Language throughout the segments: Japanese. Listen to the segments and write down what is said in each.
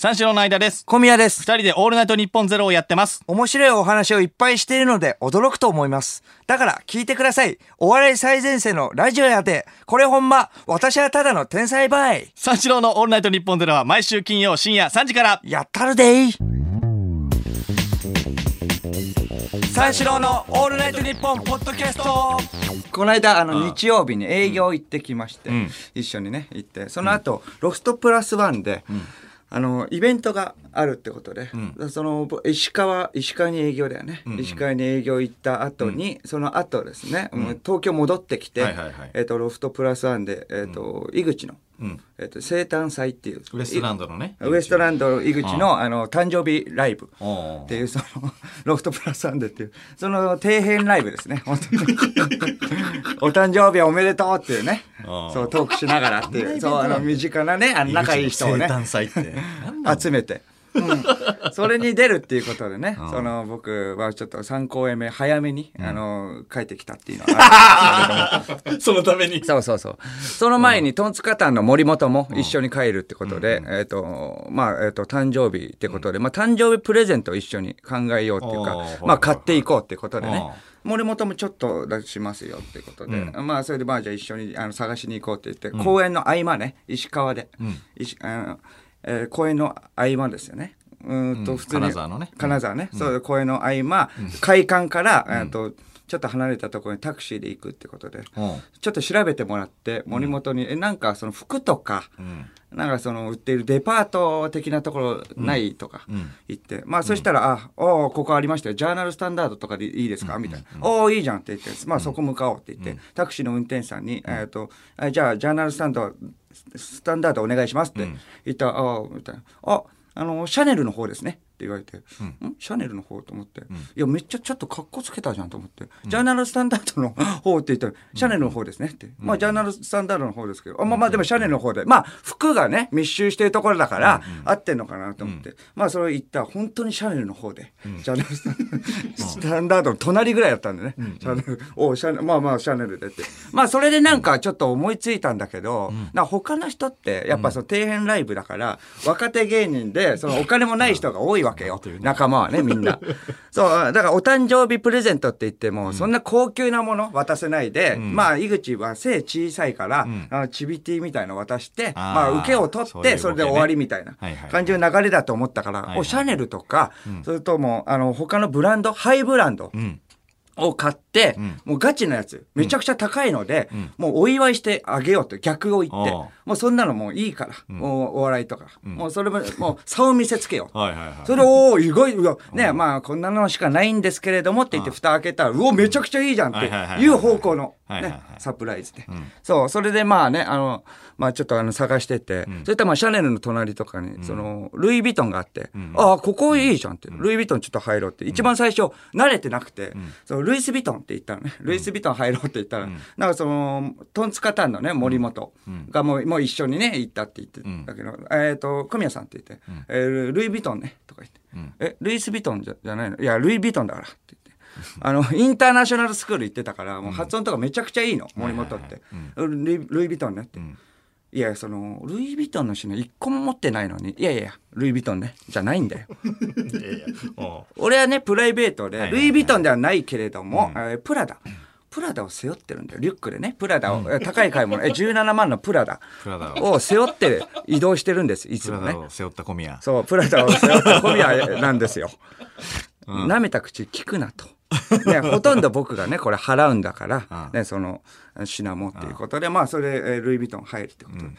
三四郎の相田です。小宮です。二人でオールナイトニッポンゼロをやってます。面白いお話をいっぱいしているので驚くと思います。だから聞いてください。お笑い最前線のラジオやで。これほんま、私はただの天才バイ。三四郎のオールナイトニッポンゼロは毎週金曜深夜3時から。やったるでい。三四郎のオールナイトニッポンポッドキャスト。この間、あの、日曜日に営業行ってきまして、ん一緒にね、行って、その後、ロフトプラスワンで、あの、イベントがあるってことで、その、ぼ石川、石川に営業だよね。石川に営業行った後に、その後ですね、もう東京戻ってきて、はいはいはい。えっ、と、ロフトプラスワンで、えっ、と、井口の、うん。えっ、と、生誕祭っていう。ウエストランドのね。ウエストランド井口の、あの、誕生日ライブ。おっていう、その、ロフトプラスワンでっていう、その底辺ライブですね、本当に。お誕生日おめでとうっていうねそう、トークしながらっていう、そう、あの、身近なね、あの、仲いい人をね、生誕祭って。なんだ集めて。うん、それに出るっていうことでね、その僕はちょっと3公演目早めに、あの帰ってきたっていうのはあるんですけれども。そのために。そうそうそう。その前に、トンツカタンの森本も一緒に帰るってことで、えっ、と、まあ、えっ、と、誕生日ってことで、まあ、誕生日プレゼントを一緒に考えようっていうかまあ、買っていこうってことでね。森本もちょっと出しますよってことで、うまあ、それでまあ、じゃあ一緒にあの探しに行こうって言って、公演の合間ね、石川で、石あのえー公演の合間ですよね。うーんと、うん普通に。金沢のね金沢ね。そう、公演の合間、会館から、えっと、ちょっと離れたところにタクシーで行くってことで、うんちょっと調べてもらって、森本に、え、なんかその服とか、うん。なんかその売っているデパート的なところないとかん。言って、まあそしたら、あ、おーここありましたよ。ジャーナルスタンダードとかでいいですか？みたいな。おおいいじゃんって言って、まあそこ向かおうって言って、タクシーの運転手さんに、えっと、あじゃあジャーナルスタンド、スタンダードお願いしますって言ったら、ああ、みたいな。あ、あの、シャネルの方ですね。って言われて、ん。シャネルの方と思って、いや、めっちゃちょっと格好つけたじゃんと思って、ジャーナルスタンダードの方って言ったら、シャネルの方ですねって。まあ、ジャーナルスタンダードの方ですけど、あまあまあ、でもシャネルの方で、まあ、服がね、密集してるところだから、合ってんのかなと思って、まあ、それ言ったら、本当にシャネルの方で、ジャーナルスタンダードの隣ぐらいだったんでね、シャネル、おシャネル、まあまあ、シャネルでって。まあ、それでなんかちょっと思いついたんだけど、な他の人って、やっぱその底辺ライブだから、若手芸人で、そのお金もない人が多いわけよ。仲間はね、みんな。そう、だからお誕生日プレゼントって言っても、そんな高級なもの渡せないで、まあ、井口は背小さいから、あのチビティみたいの渡して、まあ、受けを取って、それで終わりみたいな感じの流れだと思ったから、おシャネルとか、それとも、あの、他のブランド、ハイブランド、うん。を買って、もうガチなやつ、めちゃくちゃ高いので、もうお祝いしてあげようって逆を言って、もうそんなのもういいから、もうお笑いとか、もうそれも、もう差を見せつけよう。はいはいはい。それを、おー意外、ね、まあ、こんなのしかないんですけれどもって言って蓋開けたら、うお、めちゃくちゃいいじゃんってはいう方向の、ねい、サプライズで。そう、それでまあね、あの、まあちょっとあの探してて、それとまあシャネルの隣とかに、その、ルイ・ヴィトンがあって、ああ、ここいいじゃんって、ルイ・ヴィトンちょっと入ろうって、一番最初、慣れてなくて、そのルイス・ヴィトンって言ったのね、ルイス・ヴィトン入ろうって言ったら、なんかその、トンツカタンのね、森本がもう、もう一緒にね、行ったって言ってたけど、えっと、小宮さんって言って、えールイ・ヴィトンね、とか言って、え、ルイス・ヴィトンじゃじゃないの？いや、ルイ・ヴィトンだからって言って。あの、インターナショナルスクール行ってたから、もう発音とかめちゃくちゃいいの、森本って。ルイ・ルイ・ヴィトンねって。いや、その、ルイ・ヴィトンの品一個も持ってないのに、いやいやルイ・ヴィトンね、じゃないんだよ。いやいやおう俺はね、プライベートで、はいルイ・ヴィトンではないけれども、えープラダ。プラダを背負ってるんだよ。リュックでね。プラダを、えー高い買い物、えー17万のプラダプラダをを背負って移動してるんです、いつプラもね。ダを背負った小宮。そう、プラダを背負った小宮なんですよ。舐めた口聞くなと。ね、ほとんど僕がね、これ払うんだから、ね、その、品もっていうことで、まあ、それ、えールイ・ヴィトン入るってことで。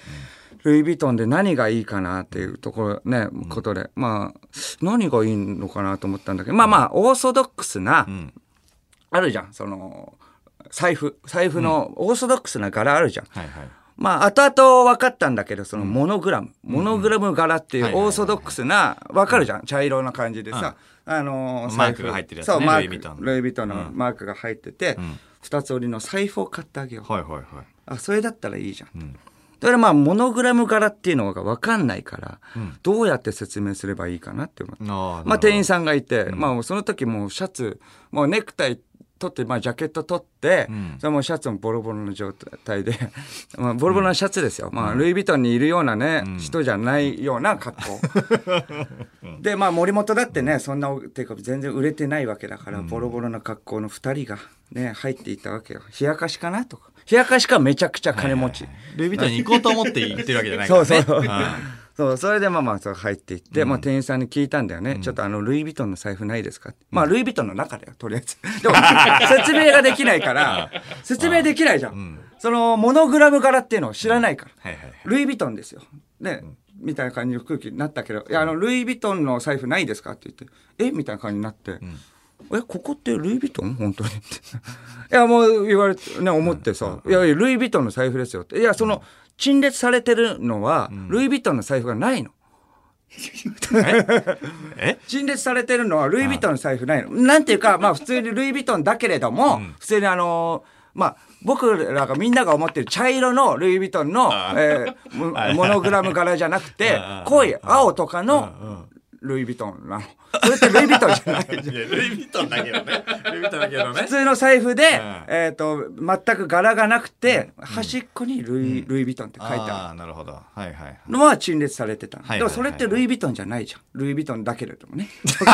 ルイ・ヴィトンで何がいいかなっていうところね、ことで、まあ、何がいいのかなと思ったんだけど、まあまあ、オーソドックスな、あるじゃん、その、財布。財布のオーソドックスな柄あるじゃん。はいはい。まあ、後々分かったんだけど、そのモノグラム。モノグラム柄っていうオーソドックスな、分かるじゃん茶色な感じでさ。あのマークが入ってるやつねそう、マ。ルイ・ヴィトンのルイ・ヴィトンのマークが入ってて、二つ折りの財布を買ってあげよう。はいはいはい。あ、それだったらいいじゃん。だからまあ、モノグラム柄っていうのが分かんないから、どうやって説明すればいいかなって思って。あまあ、店員さんがいて、まあ、その時もうシャツ、もうネクタイ取って、まあ、ジャケット取って、んそれもシャツもボロボロの状態で、まあ、ボロボロのシャツですよ。まあ、ルイ・ヴィトンにいるようなね、人じゃないような格好。で、まあ、森本だってね、そんな、ていうか全然売れてないわけだから、ボロボロな格好の二人がね、入っていったわけよ。冷やかしかなとか。冷やかしかめちゃくちゃ金持ち。ルイ・ヴィトンに行こうと思って行ってるわけじゃないからね。そうそううんそう、それでまあまあそう入っていって、まあ店員さんに聞いたんだよね。ちょっとあの、ルイ・ヴィトンの財布ないですか？ってまあ、ルイ・ヴィトンの中だよ、とりあえず。でも、説明ができないから、説明できないじゃん。その、モノグラム柄っていうのを知らないから。はいはいはい。ルイ・ヴィトンですよ。で、みたいな感じの空気になったけど、いや、あの、ルイ・ヴィトンの財布ないですか？って言って、え？みたいな感じになって、え、ここってルイ・ヴィトン？本当に。いや、もう言われて、ね、思ってさ、いやいや、ルイ・ヴィトンの財布ですよって。いや、その、陳列されてるのは、ルイ・ヴィトンの財布がないの。え？陳列されてるのはルイ・ヴィトンの財布ないの。なんていうか、まあ普通にルイ・ヴィトンだけれども、普通にあのーまあ僕らがみんなが思ってる茶色のルイ・ヴィトンの、えーモ モノグラム柄じゃなくて、濃い青とかのルイ・ヴィトンなの。それってルイ・ヴィトンじゃないじゃん。いやルイ・ヴィトンだけどね。ルイ・ヴィトンだけどね普。通の財布で、んえっ、と、全く柄がなくて、端っこにルイ、ルイ・ヴィトンって書いてある。ああ、なるほど。はいはいはい。のは陳列されてたでもそれってルイ・ヴィトンじゃないじゃん。ルイ・ヴィトンだけれどもね。ま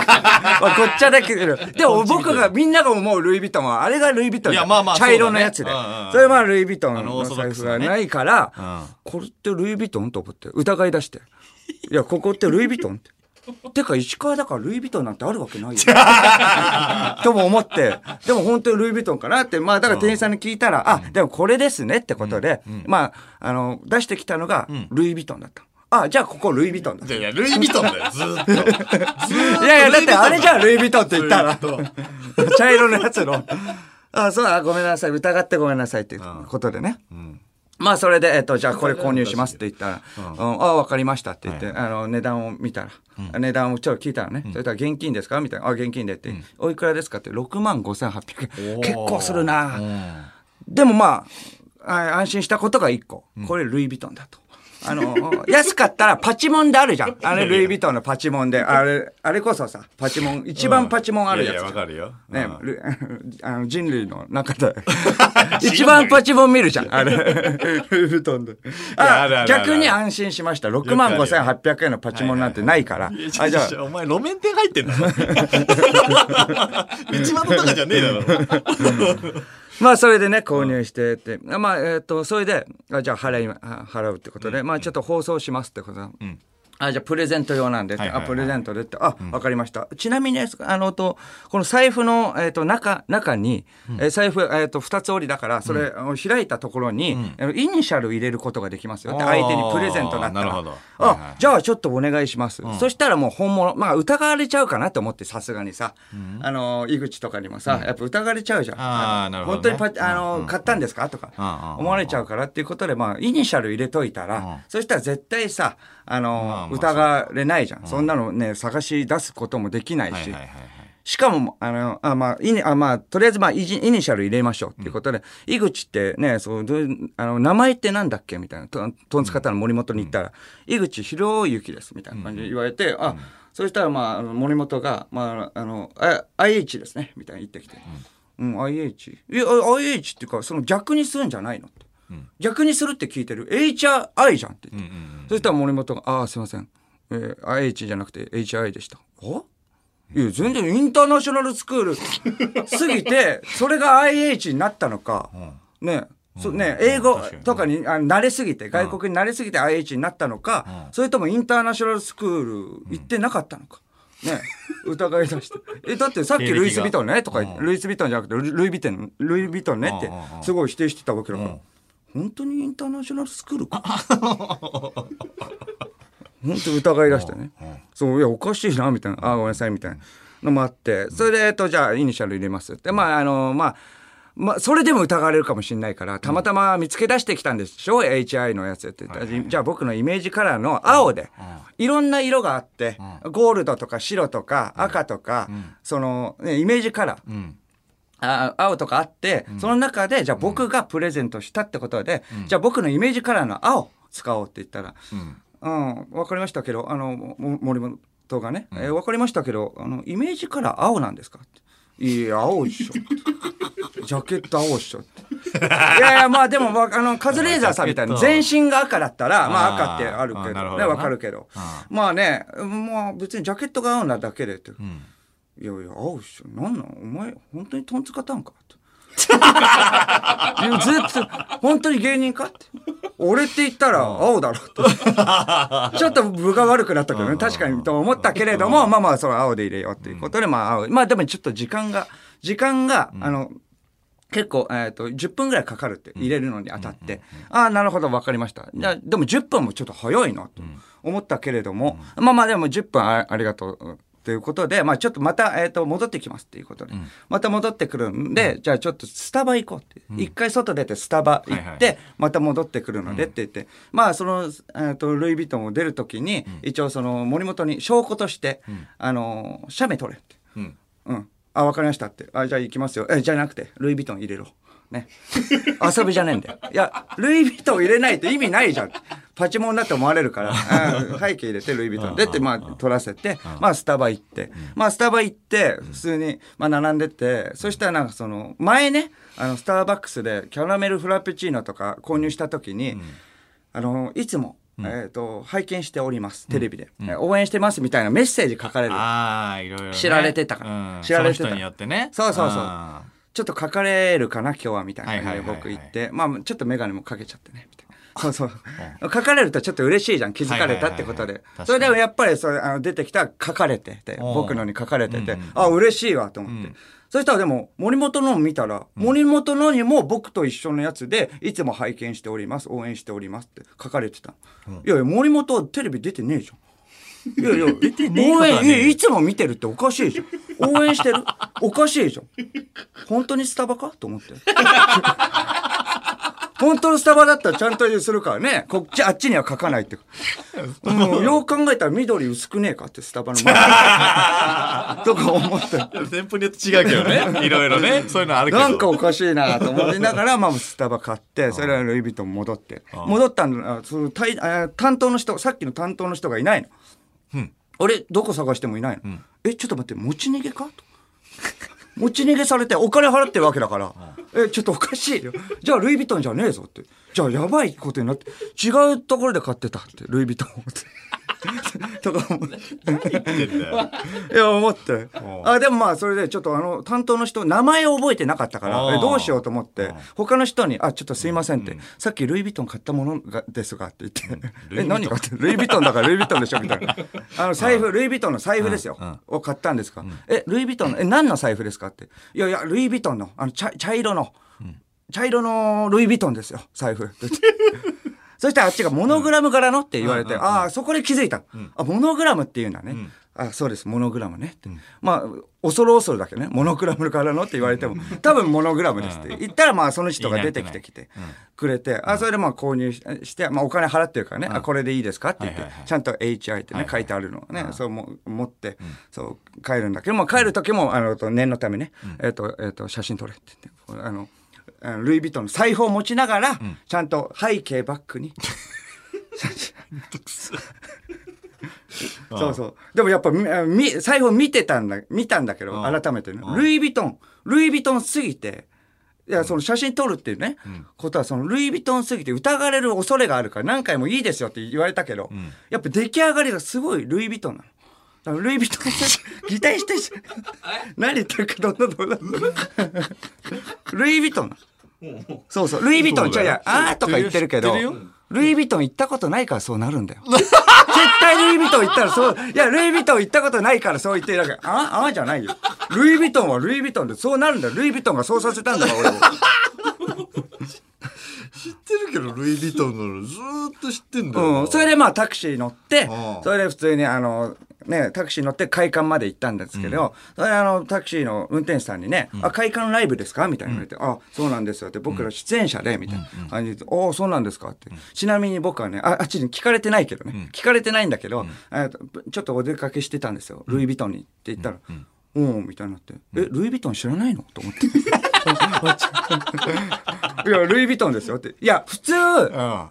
あごっちゃだけど。でも僕が、みんなが思うルイ・ヴィトンは、あれがルイ・ヴィトンいやまあまあ茶色のやつで。それはルイ・ヴィトンあの財布がないから、うんこれってルイ・ヴィトンと思って、疑い出して。いや、ここってルイ・ヴィトンって。てか、石川だからルイ・ヴィトンなんてあるわけないよ。とも思って、でも本当にルイ・ヴィトンかなって、まあだから店員さんに聞いたら、あ、でもこれですねってことで、まあ、あの、出してきたのがルイ・ヴィトンだった。あ、じゃあここルイ・ヴィトンだ。いや、ルイ・ヴィトンだよ、ずーっと。いやいや、だってあれじゃん、ルイ・ヴィトンって言ったら。茶色のやつの。あ、そうだ、ごめんなさい。疑ってごめんなさいっていうことでね。まあ、それで、えっと、じゃあこれ購入しますって言ったら、うん、あ、わかりましたって言って、あの、値段を見たら、値段をちょっと聞いたらね、それから現金ですか？みたいな。あ、現金でって。おいくらですかって、6万5800円。結構するな。でもまあ、あ安心したことが1個。これルイ・ヴィトンだと。あの、安かったらパチモンであるじゃん。あれ、ルイ・ヴィトンのパチモンで。あれ、あれこそさ、パチモン、一番パチモンあるやついやわかるよ。ね あの人類の中で 一番パチモン見るじゃん、あれ。ルイ・ヴィトンで。やあ逆に安心しました。6万5800円のパチモンなんてないから。あ、じゃあ、お前、路面店入ってんだろ。内窓とかじゃねえだろ。まあそれでね、購入してって。まあ、えっと、それで、あじゃあ払い、あ払うってことで、まあちょっと放送しますってこと。だ。あ、じゃあプレゼント用なんではいはいはい。あ、プレゼントでって、あ、わかりました。ちなみにあの、と、この財布の、えっ、と、中、中に、えー財布、えっ、と、二つ折りだから、それ、あの開いたところに、あのイニシャル入れることができますよって、相手にプレゼントだったら。なるほどあ、じゃあちょっとお願いします。そしたらもう本物、まあ疑われちゃうかなと思って、さすがにさ、あの、井口とかにもさ、やっぱ疑われちゃうじゃん。あーのなるほどね。本当にパ、あの、買ったんですか？とか。思われちゃうからっていうことで、まあ、イニシャル入れといたら、うん。そしたら絶対さ、あの、疑われないじゃん。そんなのね、探し出すこともできないし。しかも、あの、あ、まあ、イニ、あ、まあ、とりあえず、まあ、イジイニシャル入れましょうっていうことで、井口ってね、そう、あの、名前ってなんだっけみたいな、とトンツカタンの森本に行ったら、井口博之です、みたいな感じで言われて、あ、そしたら、まあ森本が、まあ、あの、あ IH ですね、みたいに言ってきて、うん、IH? いや、あ IH っていうか、その逆にするんじゃないのって。逆にするって聞いてる？HI じゃんって言って。そしたら森本が、ああ、すいません。えー IH じゃなくて HI でした。あいや、全然インターナショナルスクール すぎて、それが IH になったのか、ね、そね、英語とかにあ慣れすぎて、外国に慣れすぎて IH になったのか、それともインターナショナルスクール行ってなかったのか。ね、疑い出して。え、だってさっきルイス・ヴィトンねとか言って、うん。ルイス・ヴィトンじゃなくてルイ・ヴィトン、ルイ・ヴィトンねってすごい否定してたわけだからうん、本当にインターナショナルスクールか？本当疑い出してね。そう、いや、おかしいな、みたいな。あ、ごめんなさい、みたいなのもあって。それで、えっと、じゃあ、イニシャル入れますって。まあ、あの、まあ、まあ、それでも疑われるかもしれないから、たまたま見つけ出してきたんでしょ、HI のやつって。言ったら、じゃあ僕のイメージカラーの青で、いろんな色があって、ゴールドとか白とか赤とか、その、ね、イメージカラー。うん。あ青とかあって、その中で、じゃあ僕がプレゼントしたってことで、じゃあ僕のイメージカラーの青使おうって言ったら、うん。うん、わかりましたけど、あの、も森本がね、えーわかりましたけど、あの、イメージカラー青なんですか？って。いや、青いっしょ。ジャケット青っしょって。いやいや、まあでも、まあ、あの、カズレーザーさんみたいな、全身が赤だったら、まあ赤ってあるけど、ね、なわかるけど。まあね、まあ別にジャケットが青なだけでって。いやいや、青っしょ。なんなん？お前、本当にトンツカタンか？って。ずっと、本当に芸人かって。俺って言ったら青だろって。ちょっと分が悪くなったけどね、確かにと思ったけれども、まあまあ、それ青で入れようっていうことで、まあ青。まあでもちょっと時間が、時間が、あの、結構、えっ、と、10分ぐらいかかるって、入れるのにあたって、ああ、なるほど、わかりました。じゃあでも10分もちょっと早いな、と思ったけれども、まあまあでも10分あありがとう。ということで、まあちょっとまた、えっ、と、戻ってきますっていうことで、また戻ってくるんで、じゃあちょっとスタバ行こうって。一、回外出てスタバ行って、また戻ってくるのでって言って、まあその、えっ、と、ルイ・ヴィトンを出るときに、一応その森本に証拠として、あの、写メ撮れって。うんうん。あ、わかりましたって。あ、じゃあ行きますよ。え、じゃなくて、ルイ・ヴィトン入れろ。ね。遊びじゃねえんだよ。いや、ルイ・ヴィトン入れないと意味ないじゃん。パチモンだって思われるから、あ 背景入れて、ルイ・ヴィトン。でって、まあ、撮らせて、まあ、スタバ行って。まあ、スタバ行って、普通に、まあ、並んでて、そしたらなんかその、前ね、あの、スターバックスでキャラメルフラペチーノとか購入した時に、あの、いつも、えっ、と、拝見しております。テレビで、え応援してますみたいなメッセージ書かれる。ああいろいろね。知られてたから。うん。知られてた。そによってね。そうそうそう。あちょっと書かれるかな今日はみたいな感じではい僕言って、まあちょっと眼鏡もかけちゃってねみたいな。そうそう。書かれるとちょっと嬉しいじゃん。気づかれたってことで。それでもやっぱりそれあの出てきた書かれてて、僕のに書かれててうんうん、あ、嬉しいわと思ってうん。そしたらでも森本のを見たら、森本のにも僕と一緒のやつで、いつも拝見しております、応援しておりますって書かれてた。いやいや、森本はテレビ出てねえじゃん。いやいや、出てねえ応援、いいつも見てるっておかしいじゃん。応援してる？おかしいじゃん。本当にスタバか？と思って。本当のスタバだったらちゃんとするからね。こっち、あっちには書かないって。うん、よう考えたら緑薄くねえかって、スタバの前。とか思って。ー店舗によって違うけどねいろいろねそういうのあるけどなんかおかしいなと思いながら、まあ、スタバ買って、それはルイ・ヴィトン戻って。戻ったんだ、その担当の人、さっきの担当の人がいないの。うん俺、どこ探してもいないの。え、ちょっと待って、持ち逃げかと。持ち逃げされてお金払ってるわけだから。え、ちょっとおかしいよ。じゃあ、ルイ・ヴィトンじゃねえぞって。じゃあ、やばいことになって、違うところで買ってたって、ルイ・ヴィトンって。とか思って。言ってんだよ。いや、思って。う。あ、でもまあ、それでちょっとあの、担当の人、名前を覚えてなかったから、どうしようと思って、他の人に、あ、ちょっとすいませんって、さっきルイ・ヴィトン買ったものがですがって言って、え、ルイヴィトン何かって、ルイ・ヴィトン。だからルイ・ヴィトンでしょみたいな。あの、財布、ルイ・ヴィトンの財布ですよ。うん。うん。を買ったんですか？え、ルイ・ヴィトンの、え、何の財布ですかって。いやいや、ルイ・ヴィトンの、あの、茶茶色の、茶色のルイ・ヴィトンですよ、財布。って言ってそしたらあっちがモノグラム柄のって言われて、ああ、そこで気づいた。あ、モノグラムって言うんだね。あ、そうです、モノグラムね。まあ、恐る恐るだけどね、モノグラム柄のって言われても、多分モノグラムですって。言ったら、まあ、その人が出てきてきてくれて、あ、それでまあ購入しして、まあ、お金払ってるからね、あ、これでいいですかって言ってちゃんと HI ってね書いてあるのをね、そうも持って、そう、帰るんだけど、まあ、帰る時も、あの、と念のためね、えっと、えっと、写真撮れって言って、あのルイ・ヴィトンの財布を持ちながら、ちゃんと背景バックに。そうそう。でもやっぱみみ財布を見てたんだ、見たんだけど、うん改めてねうん。ルイ・ヴィトン、ルイ・ヴィトンすぎて、いや、その写真撮るっていうね、ことは、そのルイ・ヴィトンすぎて疑われる恐れがあるから何回もいいですよって言われたけど、んやっぱ出来上がりがすごいルイ・ヴィトンなの。ルイ・ヴィトン、擬態してし何言ってるかどんどんどんどんルイ・ヴィトンそうそう。ルイ・ヴィトン、そうだよじゃあいや、あーとか言ってるけどルイ・ヴィトン行ったことないからそうなるんだよ。絶対ルイ・ヴィトン行ったらそう、いや、ルイ・ヴィトン行ったことないからそう言ってるだけ。ああじゃないよ。ルイ・ヴィトンはルイ・ヴィトンでそうなるんだよ。ルイ・ヴィトンがそうさせたんだから、俺を。知ってるけど、ルイ・ヴィトンのずーっと知ってんだよな。うん。それでまあタクシー乗ってう、んそれで普通にあの、ね、タクシー乗って会館まで行ったんですけど、それであの、タクシーの運転手さんにね、あ、会館ライブですか？みたいな言われて、あ、そうなんですよって、僕ら出演者で、みたいな感じで、おそうなんですか？って。ちなみに僕はね、あ、あっちに聞かれてないけどね、聞かれてないんだけど、ちょっとお出かけしてたんですよ。ルイ・ヴィトンにって言ったら、うん、みたいになって、え、ルイ・ヴィトン知らないの？と思って。いや、ルイ・ヴィトンですよって。いや、普通、うん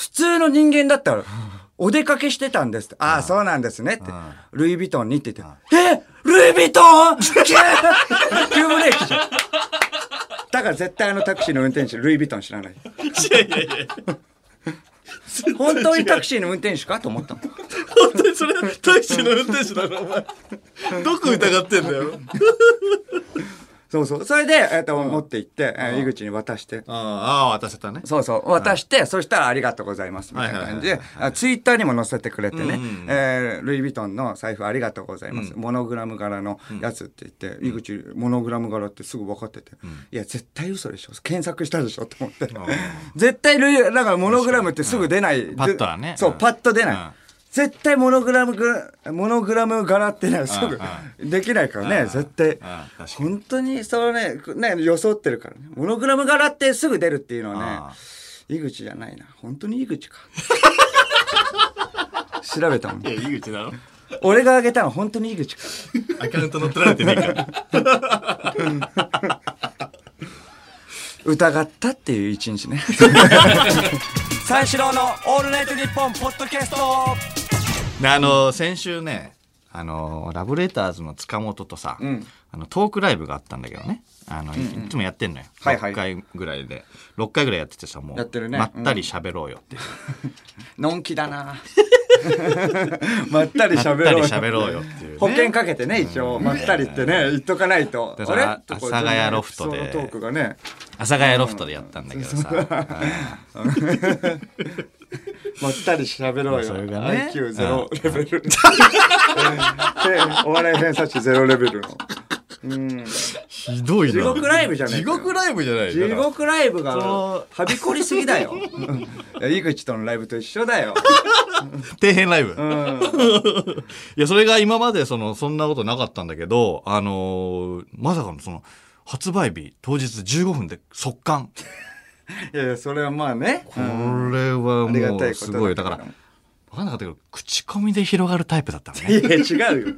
普通の人間だったら、お出かけしてたんですって。ああ、そうなんですねって。ルイ・ヴィトンにって言って、えルルイ・ヴィトン？急 急ブレーキじゃん。だから絶対あのタクシーの運転手、ルイ・ヴィトン知らない。いやいやいや本当にタクシーの運転手かと思ったもん。本当にそれタクシーの運転手だろお前どこ疑ってんだよそうそう。それで、えっ、と、持って行って、えー井口に渡して。あああ渡せたねそうそう。渡して、そしたらありがとうございます。みたいな感じでツイッターにも載せてくれてね、えールイ・ヴィトンの財布ありがとうございます。モノグラム柄のやつって言って、井口、モノグラム柄ってすぐ分かってて、いや、絶対嘘でしょ。検索したでしょと思って。絶対ルイ、だからモノグラムってすぐ出ない。パッとはねそう、うんパッと出ない。うん絶対モノグラムグラ、モノグラム柄ってね、すぐできないからね、絶対。本当にそのねね装ってるからね。モノグラム柄ってすぐ出るっていうのはあね井口じゃないな。本当に井口か。調べたもんいや井口だろ。俺が挙げたのは本当に井口か。アカウント乗っ取られてねえから。疑ったっていう一日ね 三四郎のオールナイトニッポンポッドキャスト。であの先週ねあのラブレターズの塚本とさ、ん。あのトークライブがあったんだけどね。あの、いつもやってんのよ、はいはい。6回ぐらいで。6回ぐらいやっててさもうやってるね。まったり喋ろうよっていう、のんきだな まったり喋ろうよ。り喋ろうよっていう、ね、保険かけてね一応。まったりってね言っとかないと。だから阿佐ヶ谷ロフトで。そのトークがね。阿佐ヶ谷ロフトでやったんだけどさ、まったり喋ろうよ。それがね。IQ ゼロレベル。でお笑い偏差値ゼロレベルの。うん。ひどいな地獄ライブじゃねえ地獄ライブじゃない地獄ライブがはびこりすぎだよ。うんいや井口とのライブと一緒だよ。底辺ライブ、うん。いや、それが今までその、そんなことなかったんだけど、あのーまさかのその、発売日当日15分で速乾。いやいや、それはまあね。これはもうすごい。だから、わかんなかったけど、口コミで広がるタイプだったのね。いや、違うよ。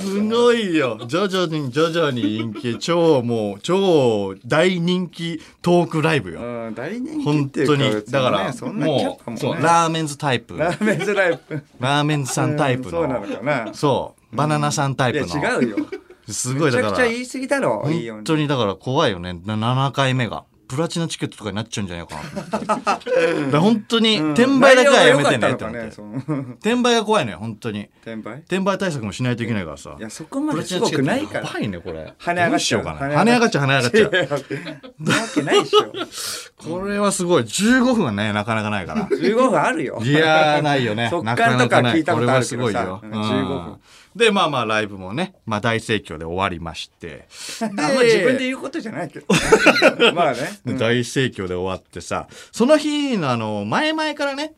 すごいよ。徐々に徐々に人気、超もう、超大人気トークライブよ。うん、大人気本当に。別だから、もう、そう、ラーメンズタイプ。ラーメンズライブ。ラーメンズさんタイプうんそうなのの。かな。そう、バナナさんタイいや、プの。違うよ。すごいだからめちゃくちゃ。言い過ぎだろ。いいよう本に。当にだから怖いよねな7回目がプラチナチケットとかになっちゃうんじゃないかな。と思ってだから本当に転売だけはやめてねって思ってね転売が怖いのよ本当に。転売？転売対策もしないといけないからさ。いや、そこまですごくないから。や。ばいねこれ。跳ね上がっちゃう。どうしようかな。跳ね上がっちゃう。跳ね上がっちゃうな わけないでしょ。これはすごい。15分はねなかなかないから。15分あるよ。いやーないよね。速な乾とかかなかない。聞いたことあるけどこれはさすごいよ。うん。15分で、まあまあライブもね、まあ大盛況で終わりまして。あんま自分で言うことじゃないけど。まあね。で大盛況で終わってさ、その日のあの、前々からね、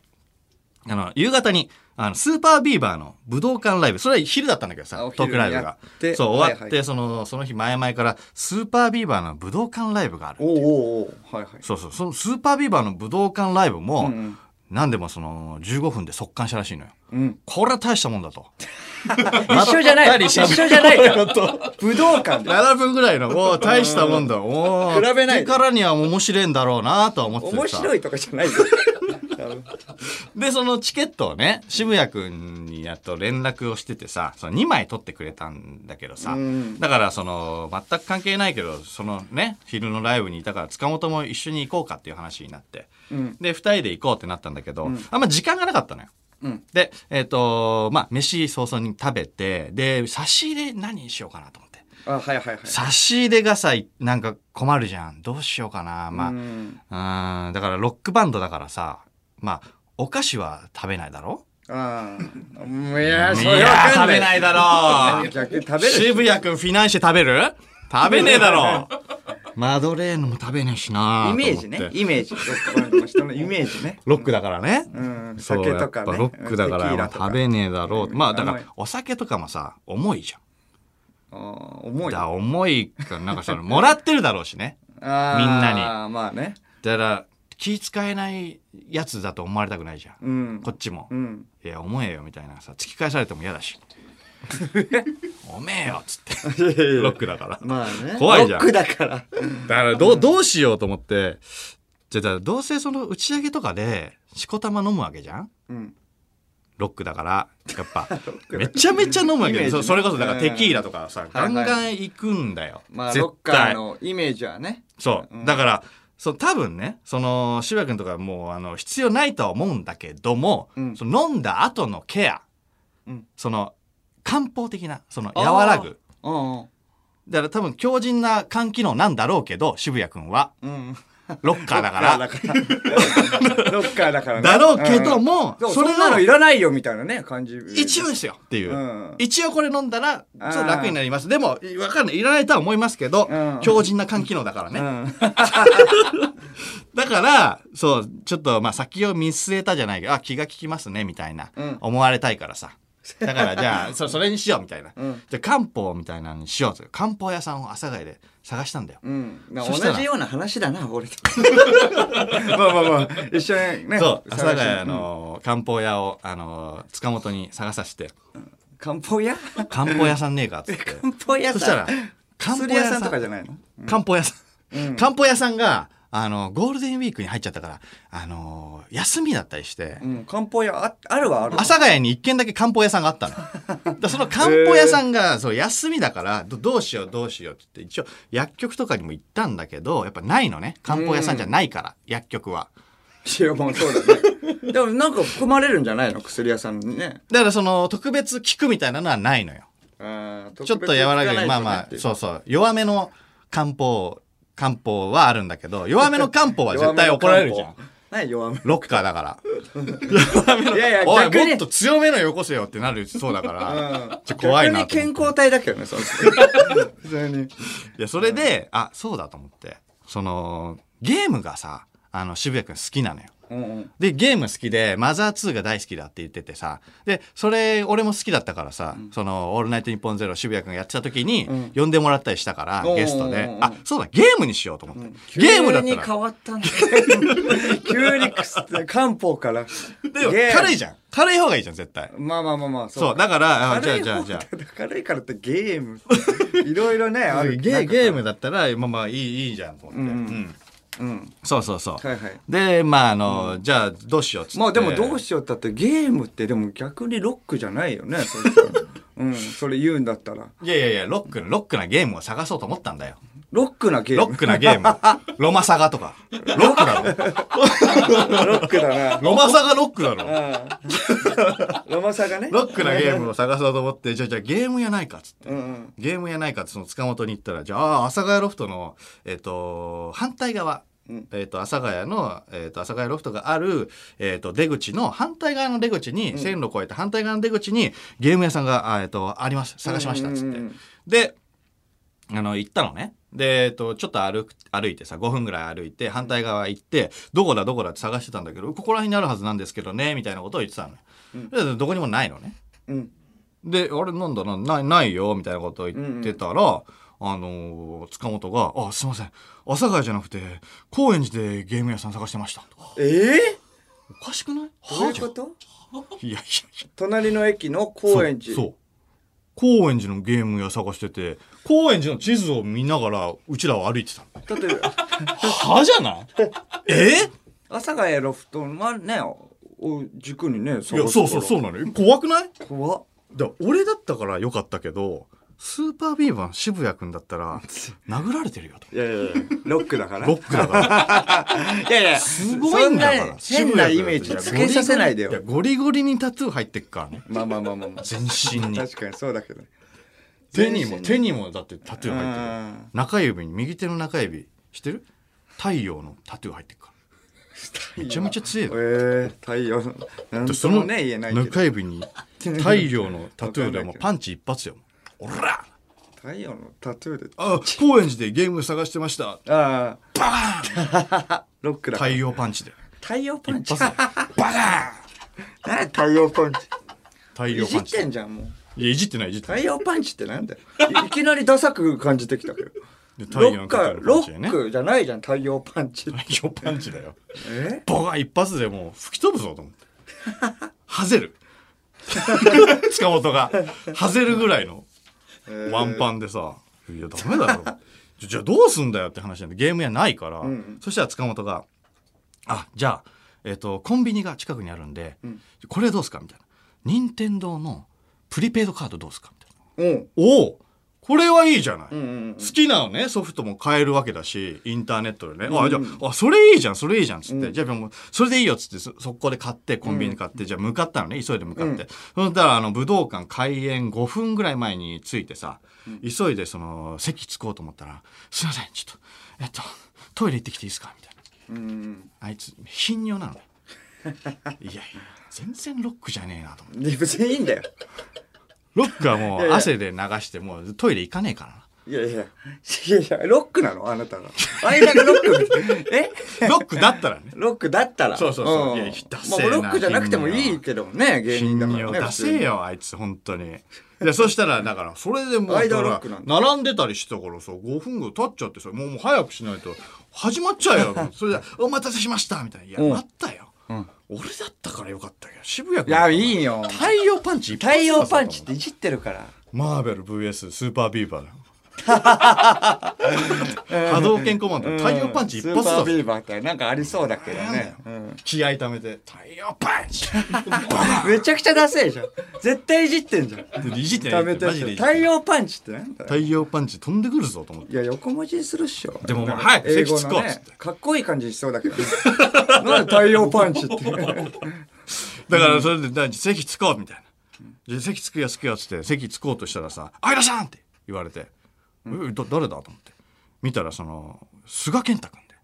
あの、夕方に、あの、スーパービーバーの武道館ライブ、それは昼だったんだけどさトークライブが。そう、終わって、はいはいその、その日前々から、スーパービーバーの武道館ライブがある。おうおうおうはいはい。そうそう、そのスーパービーバーの武道館ライブも、うんうんなんでもその、15分で速乾したらしいのよ。うん。これは大したもんだと。一緒じゃない。一緒じゃない。武道館で。7分ぐらいの、おー大したもんだ。おー比べないからには面白いんだろうなとは思っててさ面白いとかじゃないよ。で、そのチケットをね、渋谷くんにやっと連絡をしててさ、その2枚取ってくれたんだけどさ、うんだからその、全く関係ないけど、そのね、昼のライブにいたから、塚本も一緒に行こうかっていう話になって、うん。で、2人で行こうってなったんだけど、あんま時間がなかったのよ。うん。で、えっ、と、まあ、飯早々に食べて、で、差し入れ何にしようかなと思って。あ、はいはいはい。差し入れがさ、なんか困るじゃん。どうしようかな。まあ、ううんだからロックバンドだからさ、まあ、お菓子は食べないだろ？ああ。いや、いそれわやかんない。食べないだろ逆に食べる。渋谷くんフィナンシェ食べる？食べねえだろマドレーヌも食べねえしなイメージねイメージ。ロックの人のイメージね。ロックだからね。うん。酒とかね。ロックだから食べねえだろう。まあだからお酒とかもさ、重いじゃん。あー重い。だ重いから、なんかその、もらってるだろうしね。みんなにまあね。だから、気使えないやつだと思われたくないじゃん。うん。こっちも。うん。いや、重えよみたいなさ、突き返されても嫌だし。おめえよっつって。ロックだから。まあね。怖いじゃん。ロックだから。だから、どう、どうしようと思って、じゃあ、どうせその打ち上げとかで、しこたま飲むわけじゃん？うん。ロックだからやっぱ。めちゃめちゃ飲むわけそそれこそだからテキーラとかさ、はいガンガン行くんだよ、まあ絶ロッカー対のイメージはね。そう、うん。だからそう多分ねその渋谷君とかもうあの必要ないとは思うんだけども、うん。その飲んだ後のケア、うん。その漢方的なその和らぐ。うんうん。だから多分強靭な肝機能なんだろうけど渋谷君はうんロッカーだから。ロッカーだから。ロッカーだからね。だろうけども、うん。それそんなのいのらないよみたいなね感じ。一応ですよっていう、うん。一応これ飲んだらちょっと楽になります。でも分かんない。いらないとは思いますけど、うん。強靭な肝機能だからね、うん。だからそうちょっとまあ先を見据えたじゃないけどあ気が利きますねみたいな、うん。思われたいからさだからじゃあそそれにしようみたいな、うん。じゃあ漢方みたいなのにしようと漢方屋さんを阿佐ヶ谷で探したんだよ、うん、同じような話だな俺。と まあまあまあ一緒にねそう阿佐ヶ谷の漢方屋をあの塚本に探させて。漢方屋？漢方屋さんねえかっつって。漢方屋さん？そしたら漢方薬屋さんとかじゃないの？漢方屋さん、うん。漢方屋さんがあのゴールデンウィークに入っちゃったからあの休みだったりして、うん漢方屋ああるはある阿佐ヶ谷に一軒だけ漢方屋さんがあったの。だからその漢方屋さんが、そう、休みだから、どどうしようどうしようって言って、一応薬局とかにも行ったんだけど、やっぱないのね。漢方屋さんじゃないから、薬局は。いやもうそうだね でもなんか含まれるんじゃないの？薬屋さんにねだからその特別効くみたいなのはないのよ。あーちょっと柔らかい、まあまあ、うそうそう、弱めの漢方、漢方はあるんだけど、弱めの漢方は絶対怒られるじゃん。何弱めロッカーだから。弱めの。いやいやおい、もっと強めのよこせよってなるそうだから、ちょっと怖いな逆に健康体だけどねそれ。普通に。いや、それで、あ、そうだと思って。その、ゲームがさ、あの、渋谷くん好きなのよ。うんうん。で、ゲーム好きで、マザー2が大好きだって言っててさ、で、それ、俺も好きだったからさ、その、オールナイトニッポンゼロ渋谷くんがやってた時に、ん。呼んでもらったりしたから、ゲストで。あ、そうだ、ゲームにしようと思って。ゲームだった急にら。変わったね。急に漢方から。でも軽いじゃん。軽い方がいいじゃん、絶対。まあまあまあまあそう、だから、あじゃあじゃあじゃあ。方軽いからってゲームいろいろねある。ゲゲームだったら、まあまあいい、いいじゃんと思って。うんうん。うんそうそうそう。はいはいで、まああの、じゃあどうしようっつって。まあでもどうしようってだってゲームってでも逆にロックじゃないよねそ うんそれ言うんだったらいやいやいや、ロック、ロックなゲームを探そうと思ったんだよ。ロックなゲームロックなゲーム。ロマサガとか。ロックだろ。ロックだなロマサガロックだろ。うんロマサがねロックなゲームを探そうと思って、じゃあじゃあゲームやないかっつって。うんうんゲームやないかってその塚本に行ったら、じゃあ、阿佐ヶ谷ロフトの、えっ、と、反対側。うんえっ、と、阿佐ヶ谷の、えっ、と、阿佐ヶ谷ロフトがある、えっ、と、出口の反対側の出口に、線路を越えて反対側の出口に、ゲーム屋さんが、あえっ、と、あります。探しました。つって。うんうんうんで、あの、行ったのね。で、えっと、ちょっと歩く、歩いてさ、5分ぐらい歩いて、反対側行って、どこだどこだって探してたんだけど、ここら辺にあるはずなんですけどね、みたいなことを言ってたのよ。でどこにもないのね。うんで、あれなんだな、ない、ないよ、みたいなことを言ってたら、あのー塚本が、あ、すいません。阿佐ヶ谷じゃなくて、高円寺でゲーム屋さん探してました。ええおかしくない？どういうこと？いやいや。隣の駅の高円寺そう高円寺のゲーム屋探してて高円寺の地図を見ながらうちらは歩いてたの。だってはじゃない？え？阿佐ヶ谷ロフトはねお軸にねいやそうそうそうなの。よ怖くない？怖っ。だ俺だったからよかったけどスーパービーバー渋谷君だったら 殴られてるよと。いやいやいやロックだから。ロックだから。いやいやすごいんだから。変なイメージつけさせないでよ。やゴリゴリにタトゥー入ってっからね。まあまあまあまあまあ。全身に。確かにそうだけど手にも手にもだってタトゥー入ってるうん中指に右手の中指してる？太陽のタトゥー入ってるから。めちゃめちゃ強いええ太陽のその中指に太陽のタトゥーでもうパンチ一発よおら！太陽のタトゥーで。あ高円寺でゲーム探してました。ああ。ロックだ太陽パンチで。太陽パンチ。バカ何太陽パンチ。太いじっ陽パンチ。てんじゃんもう。いやいじってないいじって太陽パンチってなんだよ。いいきなりダサく感じてきたけど。ロッカーロックじゃないじゃん太陽パンチ太陽パンチだよ。え？ボカ一発でもう吹き飛ぶぞと思って。はぜる。塚本が。はぜるぐらいのワンパンでさ「いやダメだろ」じ ゃじゃあどうすんだよって話なんでゲーム屋ないから、んそしたら塚本が「あじゃあ、えっとコンビニが近くにあるんで、ん。これどうすか?」みたいな。任天堂のプリペイドカードどうですかみたいな。う。んおおこれはいいじゃない。うんうん好きなね、ソフトも買えるわけだし、インターネットでね。あ、じゃあ、あ、それいいじゃん、それいいじゃん、つって。じゃあもう、それでいいよ、つって、そ速攻で買って、コンビニで買って、じゃあ向かったのね、急いで向かって。そしたら、あの、武道館開演5分ぐらい前に着いてさ、急いでその、席着こうと思ったら、すいません、ちょっと、えっと、トイレ行ってきていいですかみたいな。うんあいつ、頻尿なのね。いやいや、全然ロックじゃねえなと思って。で別にいいんだよロックはもいうやいや。汗で流して、もうトイレ行かねえからな。いやいや。いやいやロックなの？あなたが。間がロック。え？ロックだったらね。ロックだったら？そうそうそう。ん。いやダセえなまあロックじゃなくてもいいけどね芸人だからね頻尿出せよ、あいつ、本当に。で、そしたら、だから、それでもう、並んでたりしてたからさ、5分後経っちゃってさ、もうもう早くしないと、始まっちゃうよ。それで、お待たせしましたみたいな。いや、うん。待ったよ。俺だったからよかったけど、渋谷いやいいいよ。太陽パンチ太陽パンチっていじってるから。マーベル VS スーパービーバー。波動拳コマンド、太陽パンチ一発だぞ。スーパービーバーってなんかありそうだけどね、うん。気合溜めて、太陽パンチ。めちゃくちゃダセえじゃん。絶対いじってんじゃん。いじってない太陽パンチってなんだよ。太陽パンチ飛んでくるぞと思って。いや横文字にするっしょ。でもなんか早く席着こうかっこいい感じしそうだけどね。なんで太陽パンチってだからそれで、だ席着こうみたいな。席着くよ着くよっつって席着こうとしたらさ「相田さん!」って言われて「えだ誰だ?」と思って。見たらその菅健太君で。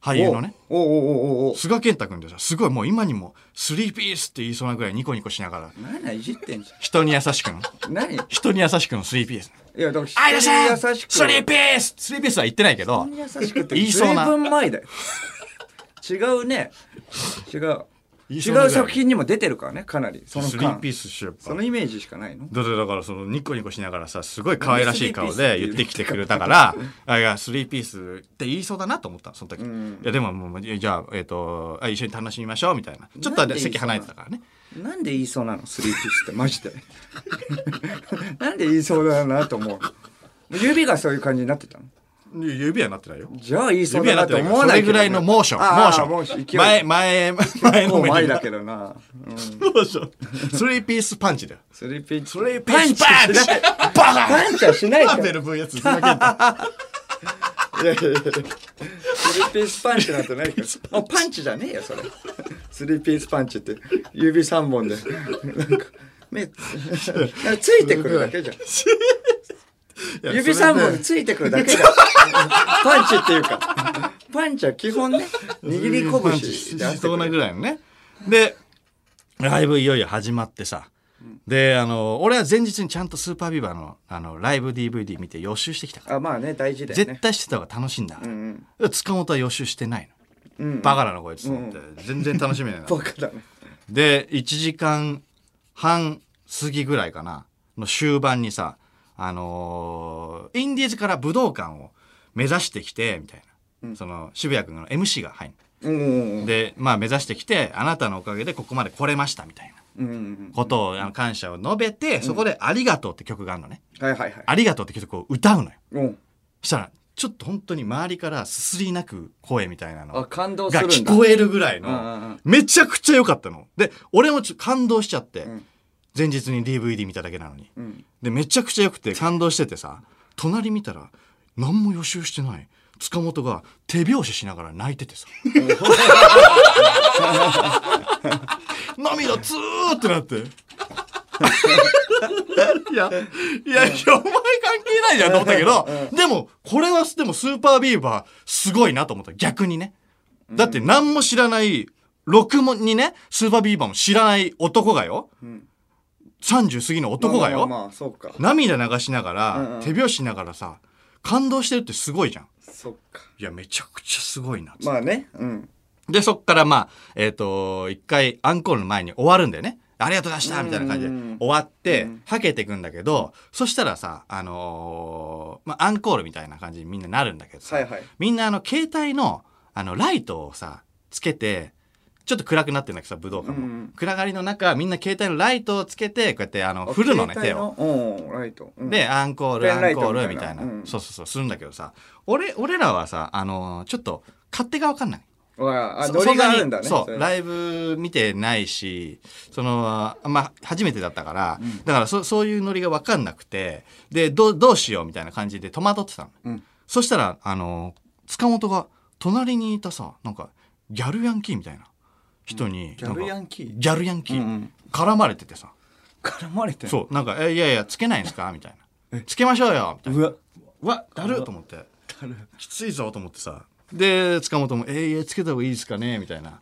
俳優のね。おおおおおお菅健太君でさすごいもう今にも「スリーピース」って言いそうなぐらいニコニコしながら。何だいじってんじ人に優しくのゃん？何？い人に優しくのスリーピース。やだから相田さん人に優しく。スリーピース。スリーピースは言ってないけど。人に優しくって言いそうな。随分前だよ。違うね。違う違う作品にも出てるからねかなり。その間。スリーピースしよそのイメージしかないの？だってだからそのニコニコしながらさすごい可愛らしい顔で言ってきてくれたから あいやスリーピースって言いそうだなと思ったのその時、ん。いやでももうじゃあ,、えっとあ一緒に楽しみましょうみたいな。ちょっと席離れてたからね。なんで言いそうなの？スリーピースって。マジで。なんで言いそうだなと思う。指がそういう感じになってたの？指はなってないよ。じゃあ言いそうなって思わないけどね。れぐらいのモーション。モああーション。モーション。勢い前前前の前だけどな、うん、モーション。スリーピースパンチだよ。スリーピース。スリーピースパンチ。パンチはしないからマーベル VS 菅健太いやいやいや。スリーピースパンチなんてないからあパンチじゃねえよそれ。スリーピースパンチって。指3本で。なんか目ついてくるだけじゃん指3それで本についてくるだけじゃんパンチっていうかパンチは基本ね握り拳しそうなぐらいのね。で、ライブいよいよ始まってさ。で、あの、俺は前日にちゃんとスーパービバーの、あの、ライブ DVD 見て予習してきたから。あまあね大事だよね絶対してた方が楽しいんだから。うん塚本は予習してないの。うんバカだな、こいつと思って。全然楽しめないな。バカだねで、1時間半過ぎぐらいかな、の終盤にさ、あのーインディーズから武道館を目指してきて、みたいな。その、渋谷君の MC が入る。うんうんうんで、まあ目指してきて、あなたのおかげでここまで来れましたみたいな。うんうんことを、あの感謝を述べて、そこでありがとうって曲があるのね。ありがとうって曲を歌うのよ。うん。そしたら、ちょっと本当に周りからすすり泣く声みたいなのあ感動するが聞こえるぐらいうんうんうのん、めちゃくちゃ良かったの。で、俺もちょっと感動しちゃって。ん、前日に DVD 見ただけなのに。んで、めちゃくちゃ良くて感動しててさ、隣見たら、何も予習してない。塚本が手拍子しながら泣いててさ。涙ツーってなって。いや、いや、いや、お前関係ないじゃんと思ったけど、でも、これは、でもスーパービーバー、すごいなと思った。逆にね。だって何も知らない、6もにね、スーパービーバーも知らない男がよ。30過ぎの男がよ。まあまあまあそうか涙流しながら、うんうん手拍子しながらさ、感動してるってすごいじゃん。そっかいや、めちゃくちゃすごいな。まあねうんで、そっからまあ、えっ、と、一回アンコールの前に終わるんだよね。ありがとうございましたみたいな感じでうん終わってうん、はけてくんだけど、そしたらさ、あのーまあ、アンコールみたいな感じにみんななるんだけどさ、はいはいみんなあの、携帯の、あの、ライトをさ、つけて、ちょっと暗くなってるんだけどさ、武道館も。うん暗がりの中、みんな携帯のライトをつけて、こうやって、あの、振るのね、手を。をうんライトうんで、アンコール、ペンライアンコールみたいな。うんそうそうそう、するんだけどさ、俺、俺らはさ、あのーちょっと、勝手がわかんない。そわあノリがあるんだねそんなにそう、れライブ見てないし、その、まあ、初めてだったから、だからそそういうノリが分かんなくて、で、どう、どうしようみたいな感じで戸惑ってたの。うんそしたら、あの、塚本が隣にいたさ、なんか、ギャルヤンキーみたいな人に、ギャルヤンキー？ギャルヤンキー、絡まれててさ、絡まれてそう、なんか、え、いやいや、つけないんですか？みたいな。つけましょうよ。みたいな。うわ。うわ、だるっと思って。きついぞと思ってさ。で、塚本も、えー、いやつけた方がいいですかね？みたいな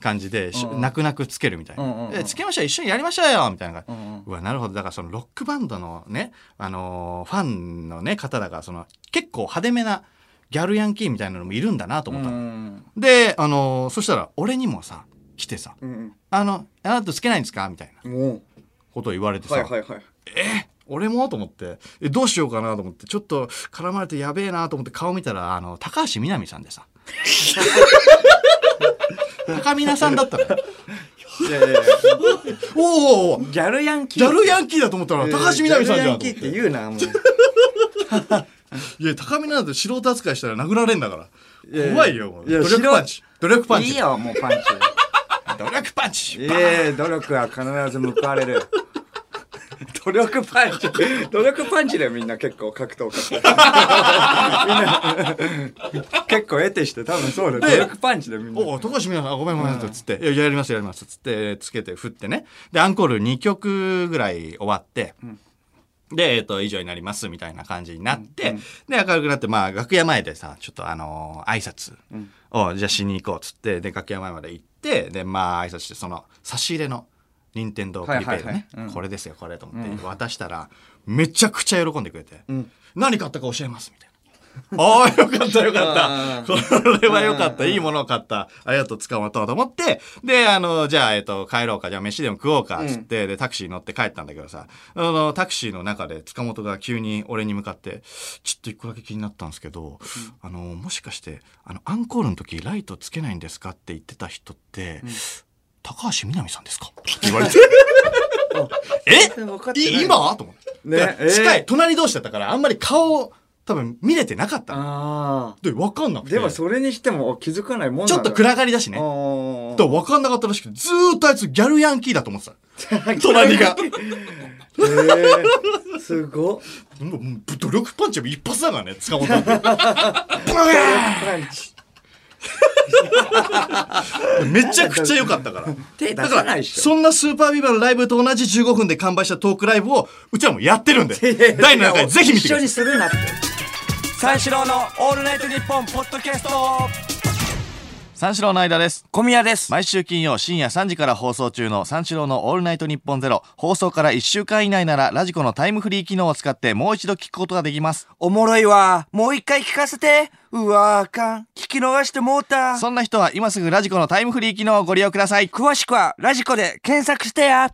感じで、泣く泣くつけるみたいな。つけましょう、一緒にやりましょうよ。みたいな。うわ、なるほど。だからそのロックバンドのね、あのーファンのね、方だから、その、結構派手めなギャルヤンキーみたいなのもいるんだなと思ったで、あのーそしたら、俺にもさ、来てさ、うんあの、あなたつけないんですか？みたいなもことを言われてさ、うはいはいはい。え俺も？と思って。えどうしようかなと思って。ちょっと絡まれてやべえなと思って顔見たらあの高橋みなみさんでさ。高見なさんだったの。いやいやいや。おおギャルヤンキギーャルヤンキーだと思ったら高橋みなみさんじゃんギャルヤンキーって言うなもう。いや高見なんて素人扱いしたら殴られんだから。怖いよいや努力パンチ。努力パンチ。いいよもうパンチ努力パンチ。いえ努力は必ず報われる。努力パンチ。努力パンチだよみんな結構格闘家って。みんな結構得てして多分そうだよ。で努力パンチだよみんな。おお高橋みなごめんごめんつって「いややりますやります」つってつけて振ってね。でアンコール2曲ぐらい終わって、で、えっ、と、以上になりますみたいな感じになって、で、明るくなって、まあ、楽屋前でさ、ちょっとあのー挨拶を、じゃあしに行こうっつって、で、楽屋前まで行って、で、まあ、挨拶して、その、差し入れの、任天堂プリペイドね、はいはいこれですよ、これと思って、渡したら、めちゃくちゃ喜んでくれて、何買ったか教えます、みたいな。ああ、よかったよかった。これはよかった。いいものを買った。ありがとう、捕まったと思って、で、あの、じゃあ、えっと、帰ろうか。じゃあ、飯でも食おうか。つって、で、タクシー乗って帰ったんだけどさ、あの、タクシーの中で塚本が急に俺に向かって、ちょっと一個だけ気になったんですけど、あの、もしかして、あの、アンコールの時、ライトつけないんですかって言ってた人って、高橋みなみさんですか？って言われて。え？今？と思って。ね近い、えー隣同士だったから、あんまり顔を多分見れてなかったで、わかんなくて。あでもそれにしても気づかないもんちょっと暗がりだしね。あだーからわかんなかったらしくて、ずーっとあいつギャルヤンキーだと思ってた。隣が。へーすごっもう努力パンチも一発だからね、塚本って。パンチめちゃくちゃ良かったから。手出だから、そんなスーパービバのライブと同じ15分で完売したトークライブを、うちらもやってるんで、第7回ぜひ見てく一緒ださい。にするなって三四郎のオールナイトニッポンポッドキャスト三四郎の間です。小宮です毎週金曜深夜3時から放送中の三四郎のオールナイトニッポンゼロ。放送から1週間以内ならラジコのタイムフリー機能を使ってもう一度聞くことができます。おもろいわもう一回聞かせてうわあかん聞き逃してもうたそんな人は今すぐラジコのタイムフリー機能をご利用ください。詳しくはラジコで検索してや